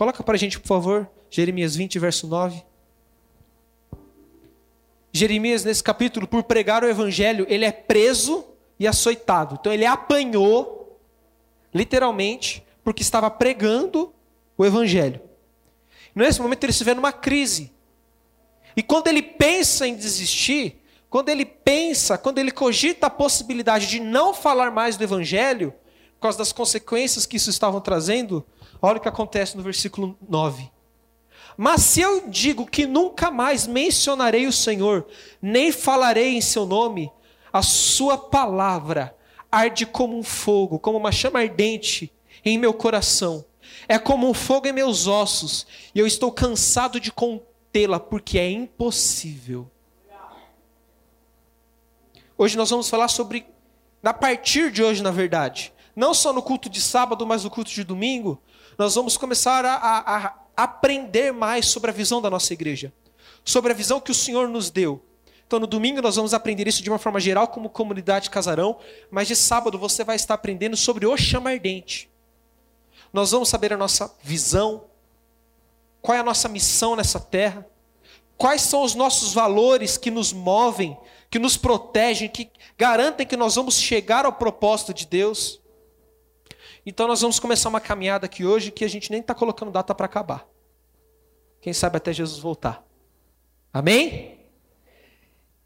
Coloca para a gente, por favor, Jeremias 20, verso 9. Jeremias, nesse capítulo, por pregar o evangelho, ele é preso e açoitado. Então ele apanhou, literalmente, porque estava pregando o evangelho. Nesse momento ele se vê numa crise. E quando ele pensa em desistir, quando ele pensa, quando ele cogita a possibilidade de não falar mais do evangelho, por causa das consequências que isso estavam trazendo, olha o que acontece no versículo 9. Mas se eu digo que nunca mais mencionarei o Senhor, nem falarei em seu nome, a sua palavra arde como um fogo, como uma chama ardente em meu coração. É como um fogo em meus ossos, e eu estou cansado de contê-la, porque é impossível. Hoje nós vamos falar sobre, a partir de hoje, na verdade, não só no culto de sábado, mas no culto de domingo, nós vamos começar a, a, a aprender mais sobre a visão da nossa igreja, sobre a visão que o Senhor nos deu. Então, no domingo, nós vamos aprender isso de uma forma geral, como comunidade casarão, mas de sábado você vai estar aprendendo sobre o chama ardente. Nós vamos saber a nossa visão, qual é a nossa missão nessa terra, quais são os nossos valores que nos movem, que nos protegem, que garantem que nós vamos chegar ao propósito de Deus. Então nós vamos começar uma caminhada aqui hoje que a gente nem está colocando data para acabar. Quem sabe até Jesus voltar. Amém?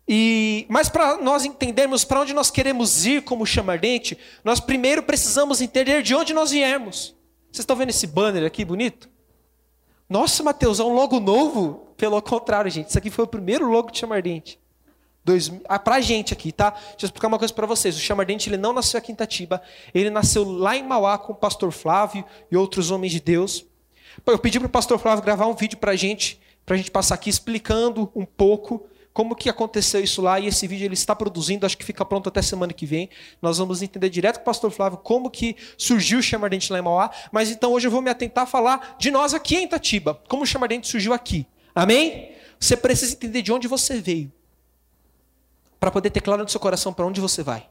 E, mas para nós entendermos para onde nós queremos ir como chama ardente, nós primeiro precisamos entender de onde nós viemos. Vocês estão vendo esse banner aqui bonito? Nossa, Mateus, é um logo novo? Pelo contrário, gente, isso aqui foi o primeiro logo de chama ardente. Dois, ah, pra gente aqui, tá? Deixa eu explicar uma coisa para vocês. O Chamardente ele não nasceu aqui em Itatiba, ele nasceu lá em Mauá com o pastor Flávio e outros homens de Deus. Eu pedi para o pastor Flávio gravar um vídeo para a gente, para a gente passar aqui explicando um pouco como que aconteceu isso lá e esse vídeo ele está produzindo, acho que fica pronto até semana que vem. Nós vamos entender direto com o pastor Flávio como que surgiu o Chamardente lá em Mauá, mas então hoje eu vou me atentar a falar de nós aqui em Itatiba, como o Chamardente surgiu aqui. Amém? Você precisa entender de onde você veio para poder ter claro no seu coração para onde você vai.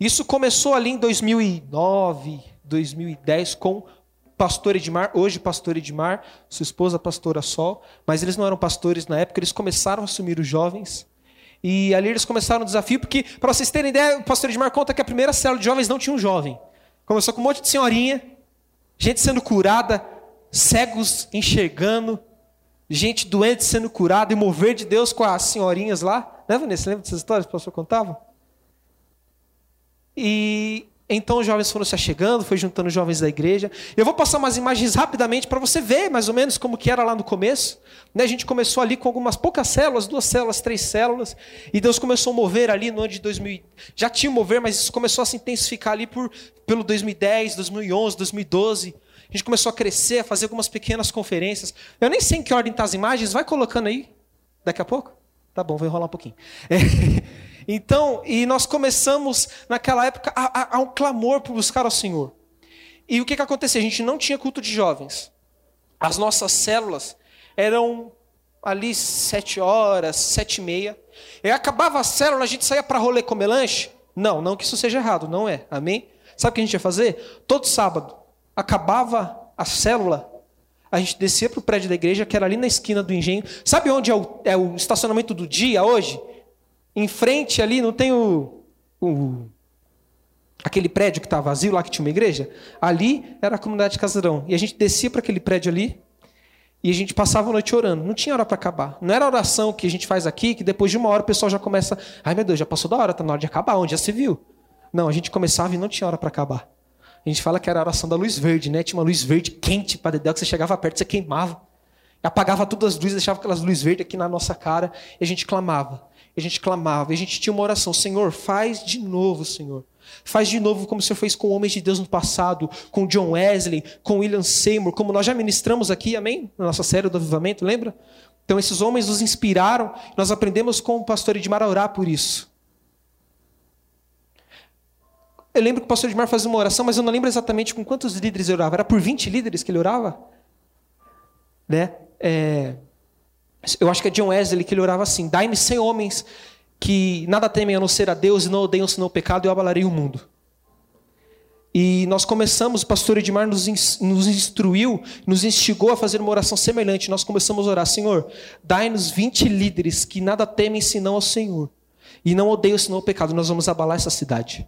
Isso começou ali em 2009, 2010 com pastor Edmar, hoje pastor Edmar, sua esposa pastora Sol, mas eles não eram pastores na época, eles começaram a assumir os jovens. E ali eles começaram o desafio, porque, para vocês terem ideia, o pastor Edmar conta que a primeira célula de jovens não tinha um jovem. Começou com um monte de senhorinha, gente sendo curada, cegos enxergando, gente doente sendo curada e mover de Deus com as senhorinhas lá. Né, Vanessa? Lembra dessas histórias que o pastor contava? E então os jovens foram se achegando, foi juntando os jovens da igreja. Eu vou passar umas imagens rapidamente para você ver mais ou menos como que era lá no começo. Né, a gente começou ali com algumas poucas células, duas células, três células, e Deus começou a mover ali no ano de 2000. Já tinha mover, mas isso começou a se intensificar ali por, pelo 2010, 2011, 2012. A gente começou a crescer, a fazer algumas pequenas conferências. Eu nem sei em que ordem estão tá as imagens, vai colocando aí, daqui a pouco. Tá bom, vou enrolar um pouquinho. É. Então, e nós começamos naquela época a, a, a, um clamor por buscar ao Senhor. E o que, que acontecia? A gente não tinha culto de jovens. As nossas células eram ali sete horas, sete e meia. E acabava a célula, a gente saía para rolê comer lanche? Não, não que isso seja errado, não é. Amém? Sabe o que a gente ia fazer? Todo sábado, acabava a célula, a gente descia para o prédio da igreja, que era ali na esquina do engenho. Sabe onde é o, é o estacionamento do dia hoje? Em frente ali, não tem o, o aquele prédio que está vazio lá, que tinha uma igreja? Ali era a comunidade de Casarão. E a gente descia para aquele prédio ali e a gente passava a noite orando. Não tinha hora para acabar. Não era a oração que a gente faz aqui, que depois de uma hora o pessoal já começa. Ai meu Deus, já passou da hora, está na hora de acabar. Onde já se viu? Não, a gente começava e não tinha hora para acabar. A gente fala que era a oração da luz verde, né? Tinha uma luz verde quente para dedéu, que você chegava perto, você queimava. Apagava todas as luzes, deixava aquelas luzes verdes aqui na nossa cara, e a gente clamava. A gente clamava, a gente tinha uma oração: Senhor, faz de novo, Senhor. Faz de novo como o Senhor fez com homens de Deus no passado, com John Wesley, com William Seymour, como nós já ministramos aqui, amém? Na nossa série do avivamento, lembra? Então esses homens nos inspiraram, nós aprendemos com o pastor Edmar a orar por isso. Eu lembro que o pastor Edmar fazia uma oração, mas eu não lembro exatamente com quantos líderes ele orava. Era por 20 líderes que ele orava? Né? É... Eu acho que é John Wesley que ele orava assim: Dai-me 100 homens que nada temem a não ser a Deus e não odeiam senão o pecado, e eu abalarei o mundo. E nós começamos, o pastor Edmar nos, nos instruiu, nos instigou a fazer uma oração semelhante. Nós começamos a orar: Senhor, dai-nos 20 líderes que nada temem senão ao Senhor, e não odeiam senão o pecado. Nós vamos abalar essa cidade.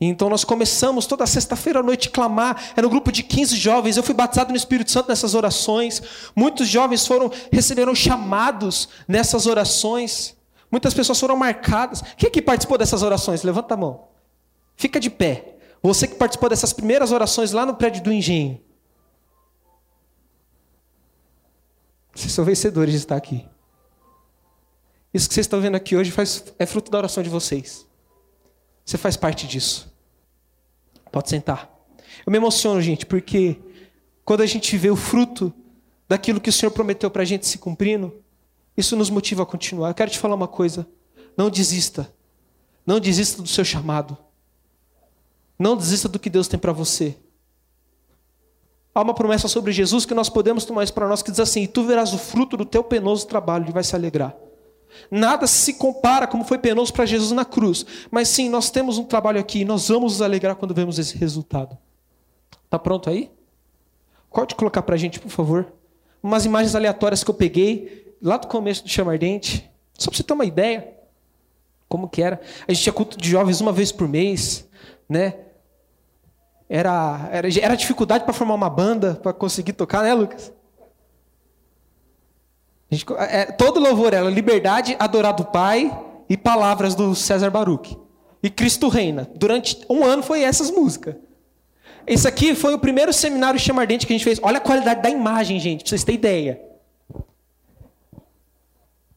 Então nós começamos toda sexta-feira à noite a clamar. Era um grupo de 15 jovens. Eu fui batizado no Espírito Santo nessas orações. Muitos jovens foram receberam chamados nessas orações. Muitas pessoas foram marcadas. Quem é que participou dessas orações? Levanta a mão. Fica de pé. Você que participou dessas primeiras orações lá no prédio do engenho. Vocês são vencedores de estar aqui. Isso que vocês estão vendo aqui hoje faz, é fruto da oração de vocês. Você faz parte disso. Pode sentar. Eu me emociono, gente, porque quando a gente vê o fruto daquilo que o Senhor prometeu para a gente se cumprindo, isso nos motiva a continuar. Eu quero te falar uma coisa: não desista. Não desista do seu chamado. Não desista do que Deus tem para você. Há uma promessa sobre Jesus que nós podemos tomar isso para nós que diz assim: e tu verás o fruto do teu penoso trabalho e vai se alegrar. Nada se compara como foi penoso para Jesus na cruz. Mas sim, nós temos um trabalho aqui e nós vamos nos alegrar quando vemos esse resultado. Tá pronto aí? Pode colocar para a gente, por favor. Umas imagens aleatórias que eu peguei lá do começo do Chama Ardente. Só para você ter uma ideia. Como que era. A gente tinha culto de jovens uma vez por mês. Né? Era, era, era dificuldade para formar uma banda, para conseguir tocar, né, Lucas? Gente, é, todo louvor era liberdade, adorado Pai e palavras do César Baruch. E Cristo reina. Durante um ano foi essas músicas. Esse aqui foi o primeiro seminário chamardente que a gente fez. Olha a qualidade da imagem, gente, pra vocês terem ideia.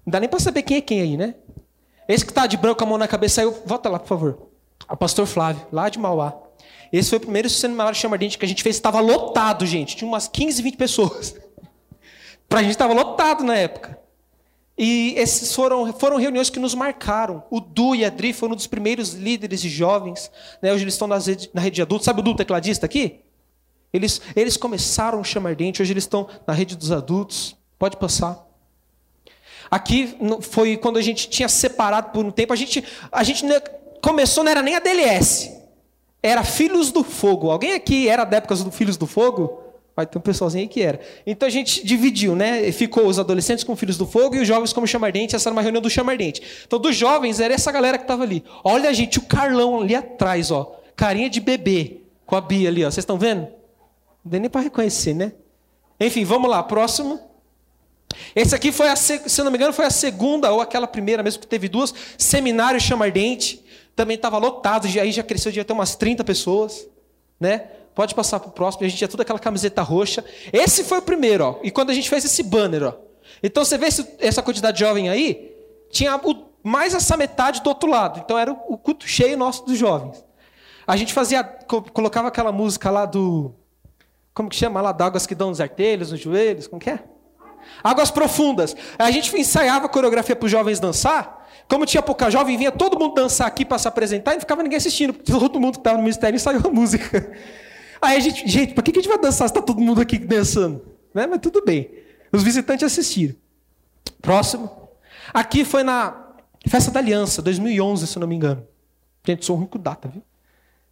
Não dá nem para saber quem é quem aí, né? Esse que está de branco com a mão na cabeça aí, volta lá, por favor. O pastor Flávio, lá de Mauá. Esse foi o primeiro seminário chamardente que a gente fez. Estava lotado, gente. Tinha umas 15, 20 pessoas. Para a gente estava lotado na época. E esses foram, foram reuniões que nos marcaram. O Du e a Dri foram um dos primeiros líderes de jovens. Né? Hoje eles estão rede, na rede de adultos. Sabe o Du, tecladista aqui? Eles, eles começaram o chamar dente, hoje eles estão na rede dos adultos. Pode passar. Aqui foi quando a gente tinha separado por um tempo. A gente, a gente começou, não era nem a DLS. Era Filhos do Fogo. Alguém aqui era da época do Filhos do Fogo? Vai ter um pessoalzinho aí que era. Então a gente dividiu, né? Ficou os adolescentes com filhos do fogo e os jovens como chamardente. Essa era uma reunião do chamardente. Então, dos jovens, era essa galera que estava ali. Olha, gente, o Carlão ali atrás, ó. Carinha de bebê. Com a Bia ali, ó. Vocês estão vendo? Não deu nem para reconhecer, né? Enfim, vamos lá. Próximo. Esse aqui foi, a, se não me engano, foi a segunda ou aquela primeira mesmo, que teve duas. Seminário chamardente. Também estava lotado. Aí já cresceu, já ter umas 30 pessoas, né? Pode passar para o próximo. A gente tinha toda aquela camiseta roxa. Esse foi o primeiro, ó. E quando a gente fez esse banner, ó. Então você vê esse, essa quantidade de jovem aí, tinha o, mais essa metade do outro lado. Então era o, o culto cheio nosso dos jovens. A gente fazia, colocava aquela música lá do. Como que chama lá? D'águas que dão nos artelhos, nos joelhos, como que é? Águas profundas. A gente ensaiava a coreografia para os jovens dançar. Como tinha pouca jovem, vinha todo mundo dançar aqui para se apresentar e não ficava ninguém assistindo, porque todo mundo que estava no ministério ensaiou a música. Aí a gente, gente, por que a gente vai dançar se está todo mundo aqui dançando? Né? Mas tudo bem. Os visitantes assistiram. Próximo. Aqui foi na Festa da Aliança, 2011, se eu não me engano. Gente, sou ruim com data, viu?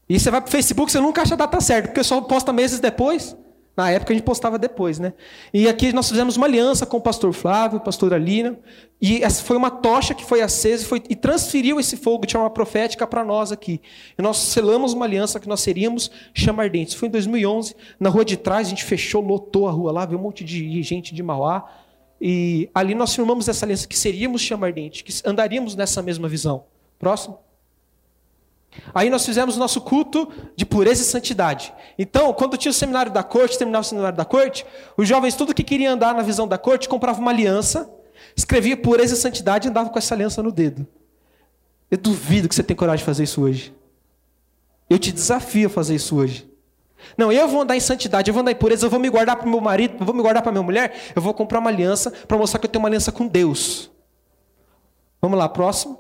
E você vai para o Facebook, você nunca acha a data certa, porque só posta meses depois. Na época a gente postava depois, né? E aqui nós fizemos uma aliança com o pastor Flávio, pastor Alina, e essa foi uma tocha que foi acesa e, foi, e transferiu esse fogo de uma profética para nós aqui. E nós selamos uma aliança que nós seríamos chamardentes. Foi em 2011, na rua de trás, a gente fechou, lotou a rua lá, veio um monte de gente de Mauá, e ali nós firmamos essa aliança que seríamos chamardentes, que andaríamos nessa mesma visão. Próximo. Aí nós fizemos o nosso culto de pureza e santidade. Então, quando tinha o seminário da corte, terminava o seminário da corte, os jovens, tudo que queriam andar na visão da corte, compravam uma aliança, escrevia pureza e santidade e andava com essa aliança no dedo. Eu duvido que você tenha coragem de fazer isso hoje. Eu te desafio a fazer isso hoje. Não, eu vou andar em santidade, eu vou andar em pureza, eu vou me guardar para o meu marido, eu vou me guardar para minha mulher, eu vou comprar uma aliança para mostrar que eu tenho uma aliança com Deus. Vamos lá, próximo.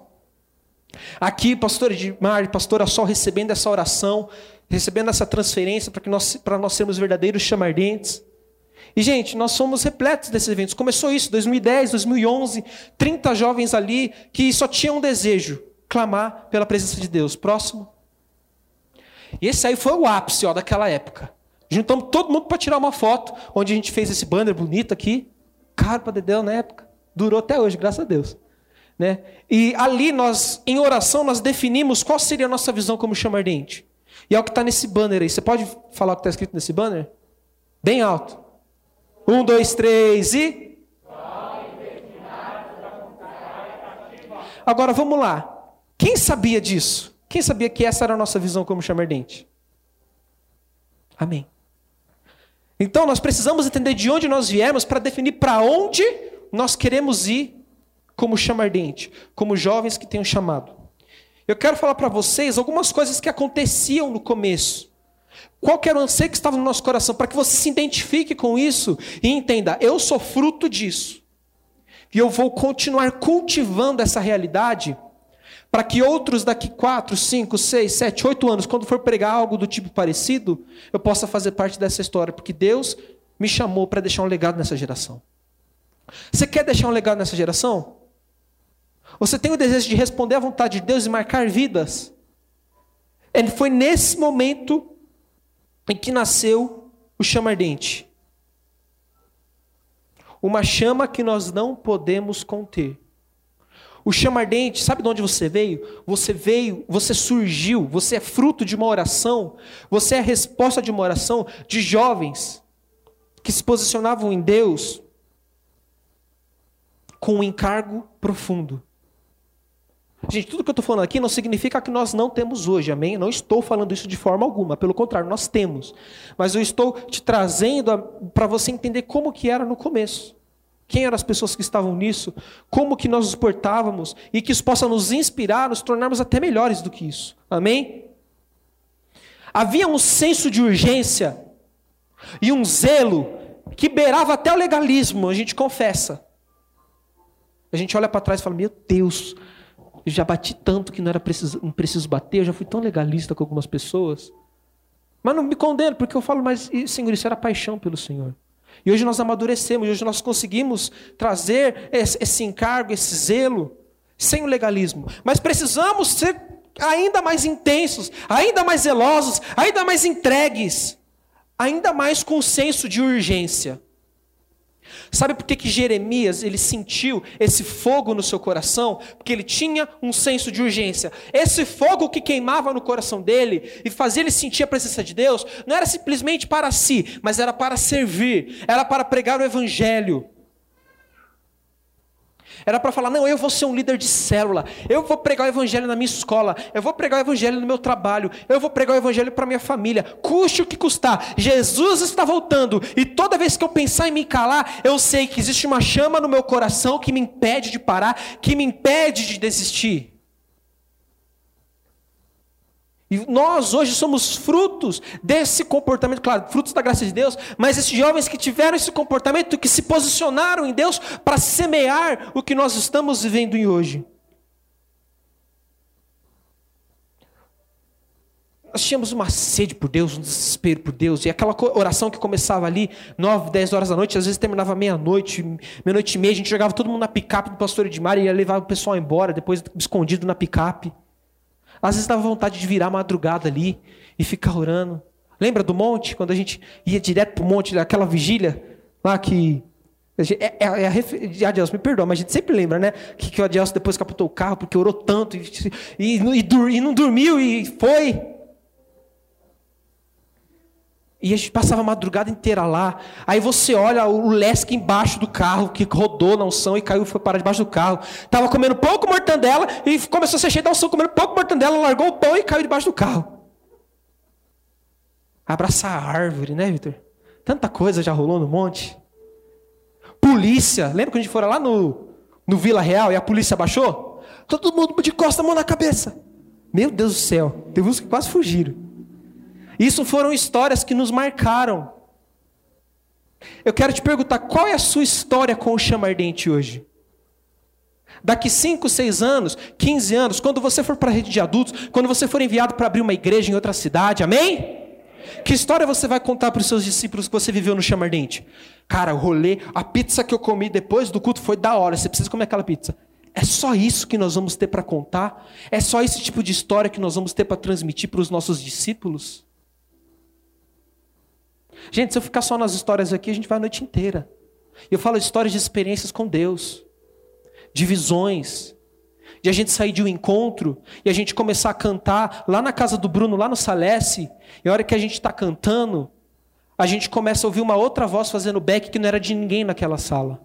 Aqui, pastor Edmar, pastora Sol, recebendo essa oração, recebendo essa transferência para que nós, para nós sermos verdadeiros chamardentes. E, gente, nós somos repletos desses eventos. Começou isso, 2010, 2011, 30 jovens ali que só tinham um desejo, clamar pela presença de Deus. Próximo. E esse aí foi o ápice ó, daquela época. Juntamos todo mundo para tirar uma foto, onde a gente fez esse banner bonito aqui. Caro para Dedéu na época. Durou até hoje, graças a Deus. Né? E ali nós, em oração, nós definimos qual seria a nossa visão como chama ardente. E é o que está nesse banner aí. Você pode falar o que está escrito nesse banner? Bem alto. Um, dois, três e. Agora vamos lá. Quem sabia disso? Quem sabia que essa era a nossa visão como chama ardente? Amém. Então nós precisamos entender de onde nós viemos para definir para onde nós queremos ir como chama ardente, como jovens que têm um chamado. Eu quero falar para vocês algumas coisas que aconteciam no começo. Qual era o anseio que estava no nosso coração? Para que você se identifique com isso e entenda, eu sou fruto disso. E eu vou continuar cultivando essa realidade para que outros daqui 4, 5, 6, 7, 8 anos, quando for pregar algo do tipo parecido, eu possa fazer parte dessa história, porque Deus me chamou para deixar um legado nessa geração. Você quer deixar um legado nessa geração? Você tem o desejo de responder à vontade de Deus e marcar vidas? E foi nesse momento em que nasceu o chama ardente. Uma chama que nós não podemos conter. O chama ardente, sabe de onde você veio? Você veio, você surgiu, você é fruto de uma oração, você é a resposta de uma oração de jovens que se posicionavam em Deus com um encargo profundo. Gente, tudo que eu estou falando aqui não significa que nós não temos hoje, amém? não estou falando isso de forma alguma, pelo contrário, nós temos. Mas eu estou te trazendo para você entender como que era no começo. Quem eram as pessoas que estavam nisso? Como que nós nos portávamos? E que isso possa nos inspirar, nos tornarmos até melhores do que isso. Amém? Havia um senso de urgência e um zelo que beirava até o legalismo, a gente confessa. A gente olha para trás e fala: Meu Deus, eu já bati tanto que não era preciso, não preciso bater, eu já fui tão legalista com algumas pessoas. Mas não me condeno, porque eu falo, mas, Senhor, isso era paixão pelo Senhor. E hoje nós amadurecemos, hoje nós conseguimos trazer esse, encargo, esse zelo, sem o legalismo. Mas precisamos ser ainda mais intensos, ainda mais zelosos, ainda mais entregues, ainda mais com senso de urgência. Sabe por que, que Jeremias ele sentiu esse fogo no seu coração? Porque ele tinha um senso de urgência. Esse fogo que queimava no coração dele e fazia ele sentir a presença de Deus, não era simplesmente para si, mas era para servir, era para pregar o evangelho. Era para falar: não, eu vou ser um líder de célula, eu vou pregar o evangelho na minha escola, eu vou pregar o evangelho no meu trabalho, eu vou pregar o evangelho para minha família, custe o que custar. Jesus está voltando. E toda vez que eu pensar em me calar, eu sei que existe uma chama no meu coração que me impede de parar, que me impede de desistir. E nós hoje somos frutos desse comportamento, claro, frutos da graça de Deus, mas esses jovens que tiveram esse comportamento, que se posicionaram em Deus para semear o que nós estamos vivendo hoje. Nós tínhamos uma sede por Deus, um desespero por Deus, e aquela oração que começava ali, nove, dez horas da noite, às vezes terminava meia-noite, meia-noite e meia, a gente jogava todo mundo na picape do pastor Edmar e ia levar o pessoal embora, depois escondido na picape. Às vezes dava vontade de virar madrugada ali e ficar orando. Lembra do monte? Quando a gente ia direto para o monte, aquela vigília lá que. É, é, é a me perdoa, mas a gente sempre lembra, né? Que, que o Adelson depois capotou o carro porque orou tanto e, e, e, e não dormiu e foi. E a gente passava a madrugada inteira lá. Aí você olha o Lesk embaixo do carro, que rodou na unção e caiu, foi parar debaixo do carro. Tava comendo pouco mortandela e começou a ser cheio da unção, comendo pouco mortandela, largou o pão e caiu debaixo do carro. Abraçar a árvore, né, Vitor? Tanta coisa já rolou no monte. Polícia, lembra quando a gente foi lá no, no Vila Real e a polícia baixou? Todo mundo de costa, mão na cabeça. Meu Deus do céu, teve uns que quase fugiram. Isso foram histórias que nos marcaram. Eu quero te perguntar, qual é a sua história com o chama ardente hoje? Daqui 5, 6 anos, 15 anos, quando você for para a rede de adultos, quando você for enviado para abrir uma igreja em outra cidade, amém? Que história você vai contar para os seus discípulos que você viveu no chama ardente? Cara, o rolê, a pizza que eu comi depois do culto foi da hora, você precisa comer aquela pizza. É só isso que nós vamos ter para contar? É só esse tipo de história que nós vamos ter para transmitir para os nossos discípulos? Gente, se eu ficar só nas histórias aqui, a gente vai a noite inteira. Eu falo histórias de experiências com Deus, de visões, de a gente sair de um encontro e a gente começar a cantar lá na casa do Bruno, lá no Salesse, e a hora que a gente está cantando, a gente começa a ouvir uma outra voz fazendo back que não era de ninguém naquela sala.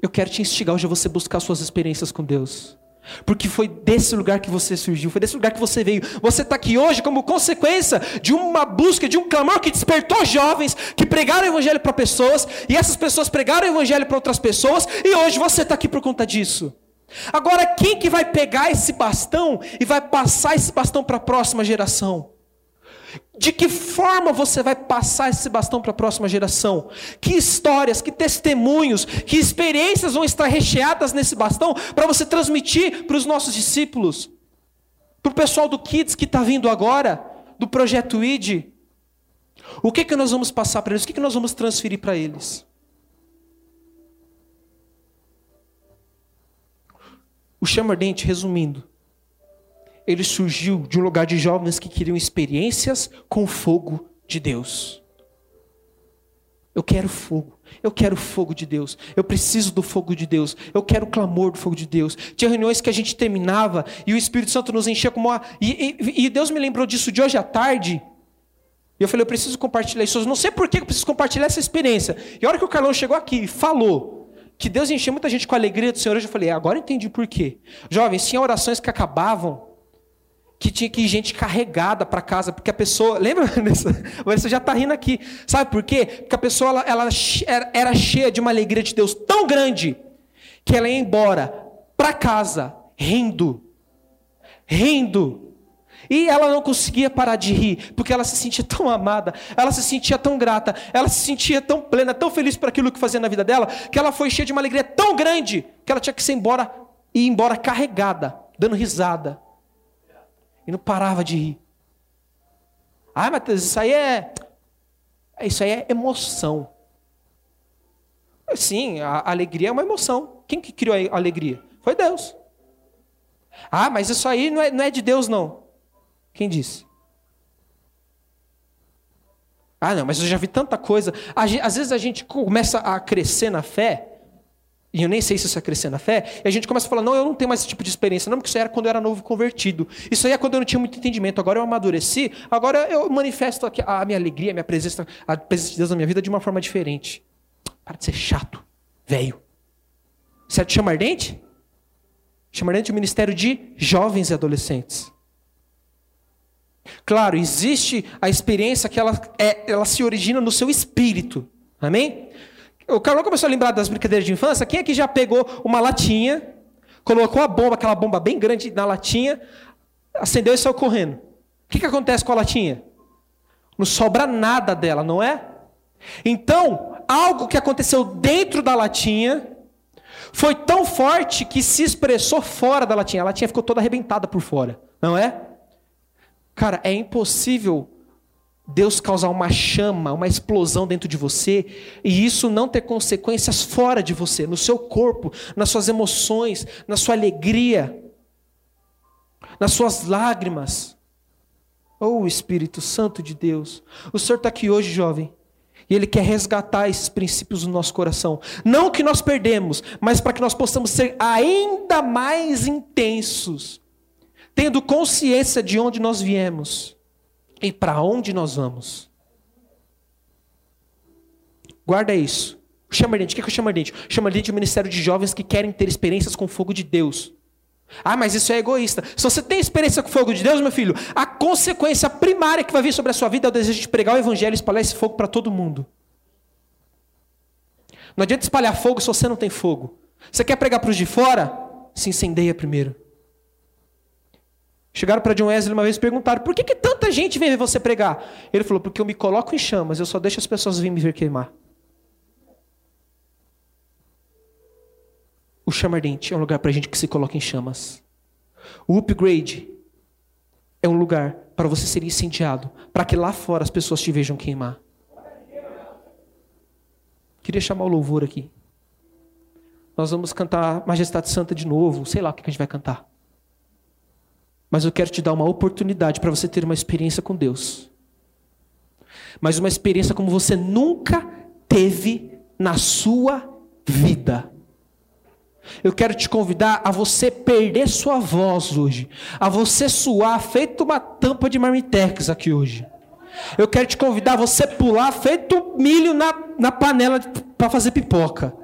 Eu quero te instigar hoje a você buscar suas experiências com Deus. Porque foi desse lugar que você surgiu, foi desse lugar que você veio. Você está aqui hoje como consequência de uma busca, de um clamor que despertou jovens que pregaram o evangelho para pessoas, e essas pessoas pregaram o evangelho para outras pessoas, e hoje você está aqui por conta disso. Agora, quem que vai pegar esse bastão e vai passar esse bastão para a próxima geração? De que forma você vai passar esse bastão para a próxima geração? Que histórias, que testemunhos, que experiências vão estar recheadas nesse bastão para você transmitir para os nossos discípulos? Para o pessoal do Kids que está vindo agora, do projeto ID? O que, que nós vamos passar para eles? O que, que nós vamos transferir para eles? O chama ardente, resumindo, ele surgiu de um lugar de jovens que queriam experiências com o fogo de Deus. Eu quero fogo. Eu quero fogo de Deus. Eu preciso do fogo de Deus. Eu quero o clamor do fogo de Deus. Tinha reuniões que a gente terminava e o Espírito Santo nos enchia como uma. E, e, e Deus me lembrou disso de hoje à tarde. E eu falei, eu preciso compartilhar isso. Eu não sei por que eu preciso compartilhar essa experiência. E a hora que o Carlão chegou aqui e falou que Deus enchia muita gente com a alegria do Senhor, eu já falei, agora entendi por quê. Jovens, tinha orações que acabavam que tinha que ir gente carregada para casa, porque a pessoa. Lembra? Você já está rindo aqui. Sabe por quê? Porque a pessoa ela, ela era cheia de uma alegria de Deus tão grande que ela ia embora para casa rindo. Rindo. E ela não conseguia parar de rir, porque ela se sentia tão amada, ela se sentia tão grata, ela se sentia tão plena, tão feliz por aquilo que fazia na vida dela, que ela foi cheia de uma alegria tão grande que ela tinha que ir embora e ir embora carregada, dando risada. E não parava de rir. Ah, Matheus, isso aí é. Isso aí é emoção. Sim, a alegria é uma emoção. Quem que criou a alegria? Foi Deus. Ah, mas isso aí não é, não é de Deus, não. Quem disse? Ah, não, mas eu já vi tanta coisa. Às vezes a gente começa a crescer na fé e eu nem sei se isso é crescer na fé, e a gente começa a falar, não, eu não tenho mais esse tipo de experiência, não, porque isso era quando eu era novo convertido. Isso aí é quando eu não tinha muito entendimento. Agora eu amadureci, agora eu manifesto a minha alegria, a minha presença, a presença de Deus na minha vida de uma forma diferente. Para de ser chato, velho. Certo? Chama ardente? Chama ardente o ministério de jovens e adolescentes. Claro, existe a experiência que ela, é, ela se origina no seu espírito. Amém? O Carlão começou a lembrar das brincadeiras de infância. Quem aqui já pegou uma latinha, colocou a bomba, aquela bomba bem grande na latinha, acendeu e saiu correndo? O que, que acontece com a latinha? Não sobra nada dela, não é? Então, algo que aconteceu dentro da latinha foi tão forte que se expressou fora da latinha. A latinha ficou toda arrebentada por fora, não é? Cara, é impossível Deus causar uma chama, uma explosão dentro de você, e isso não ter consequências fora de você, no seu corpo, nas suas emoções, na sua alegria, nas suas lágrimas. Oh Espírito Santo de Deus, o Senhor está aqui hoje, jovem, e Ele quer resgatar esses princípios no nosso coração. Não que nós perdemos, mas para que nós possamos ser ainda mais intensos, tendo consciência de onde nós viemos e para onde nós vamos. Guarda isso. Chama ardente, o que é o chama ardente? Chama ardente é o ministério de jovens que querem ter experiências com o fogo de Deus. Ah, mas isso é egoísta. Se você tem experiência com o fogo de Deus, meu filho, a consequência primária que vai vir sobre a sua vida é o desejo de pregar o evangelho e espalhar esse fogo para todo mundo. Não adianta espalhar fogo se você não tem fogo. Você quer pregar para os de fora? Se incendeia primeiro. Chegaram para John Wesley uma vez e perguntaram: por que, que tanta gente vem ver você pregar? Ele falou: porque eu me coloco em chamas, eu só deixo as pessoas virem me ver queimar. O chama ardente é um lugar para gente que se coloca em chamas. O upgrade é um lugar para você ser incendiado, para que lá fora as pessoas te vejam queimar. Queria chamar o louvor aqui. Nós vamos cantar Majestade Santa de novo, sei lá o que a gente vai cantar. Mas eu quero te dar uma oportunidade para você ter uma experiência com Deus. Mas uma experiência como você nunca teve na sua vida. Eu quero te convidar a você perder sua voz hoje, a você suar feito uma tampa de marmitex aqui hoje. Eu quero te convidar a você pular feito milho na, na panela para fazer pipoca.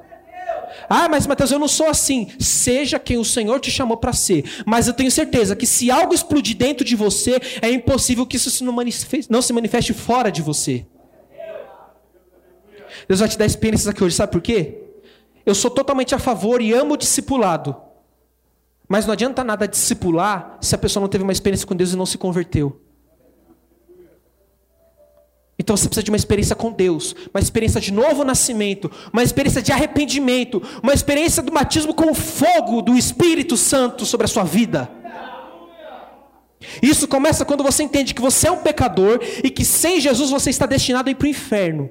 Ah, mas Mateus, eu não sou assim. Seja quem o Senhor te chamou para ser. Mas eu tenho certeza que se algo explodir dentro de você, é impossível que isso não, não se manifeste fora de você. Deus vai te dar experiências aqui hoje, sabe por quê? Eu sou totalmente a favor e amo o discipulado. Mas não adianta nada discipular se a pessoa não teve uma experiência com Deus e não se converteu. Então você precisa de uma experiência com Deus, uma experiência de novo nascimento, uma experiência de arrependimento, uma experiência do batismo com o fogo do Espírito Santo sobre a sua vida. Isso começa quando você entende que você é um pecador e que sem Jesus você está destinado a ir para o inferno.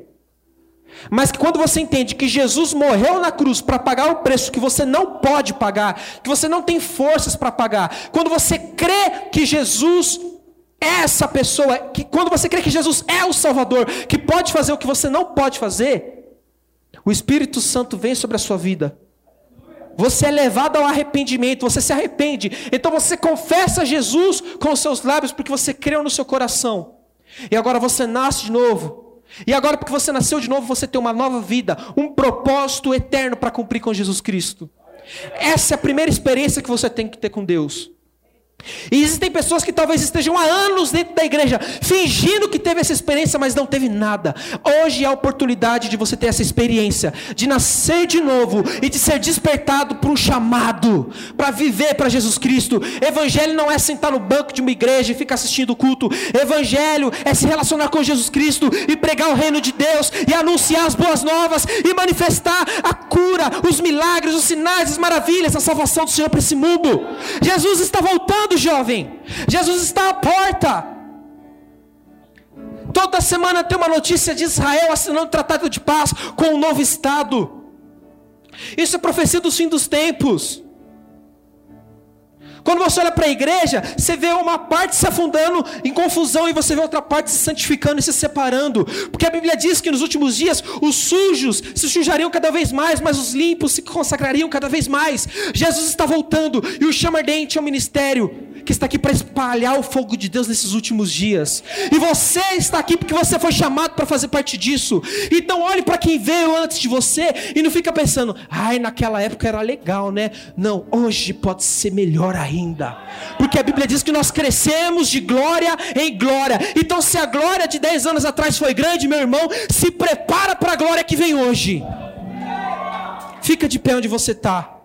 Mas que quando você entende que Jesus morreu na cruz para pagar o preço que você não pode pagar, que você não tem forças para pagar, quando você crê que Jesus essa pessoa, que quando você crê que Jesus é o Salvador, que pode fazer o que você não pode fazer, o Espírito Santo vem sobre a sua vida. Você é levado ao arrependimento, você se arrepende. Então você confessa Jesus com os seus lábios porque você creu no seu coração. E agora você nasce de novo. E agora, porque você nasceu de novo, você tem uma nova vida, um propósito eterno para cumprir com Jesus Cristo. Essa é a primeira experiência que você tem que ter com Deus. E existem pessoas que talvez estejam há anos dentro da igreja, fingindo que teve essa experiência, mas não teve nada. Hoje é a oportunidade de você ter essa experiência, de nascer de novo e de ser despertado para um chamado, para viver para Jesus Cristo. Evangelho não é sentar no banco de uma igreja e ficar assistindo o culto. Evangelho é se relacionar com Jesus Cristo e pregar o reino de Deus e anunciar as boas novas e manifestar a cura, os milagres, os sinais, as maravilhas, a salvação do Senhor para esse mundo. Jesus está voltando jovem. Jesus está à porta. Toda semana tem uma notícia de Israel assinando tratado de paz com um novo Estado. Isso é profecia do fim dos tempos. Quando você olha para a igreja, você vê uma parte se afundando em confusão e você vê outra parte se santificando e se separando. Porque a Bíblia diz que nos últimos dias os sujos se sujariam cada vez mais, mas os limpos se consagrariam cada vez mais. Jesus está voltando e o chama ardente é o ministério que está aqui para espalhar o fogo de Deus nesses últimos dias. E você está aqui porque você foi chamado para fazer parte disso. Então olhe para quem veio antes de você e não fica pensando, ai, naquela época era legal, né? Não, hoje pode ser melhor ainda. Porque a Bíblia diz que nós crescemos de glória em glória. Então se a glória de 10 anos atrás foi grande, meu irmão, se prepara para a glória que vem hoje. Fica de pé onde você está.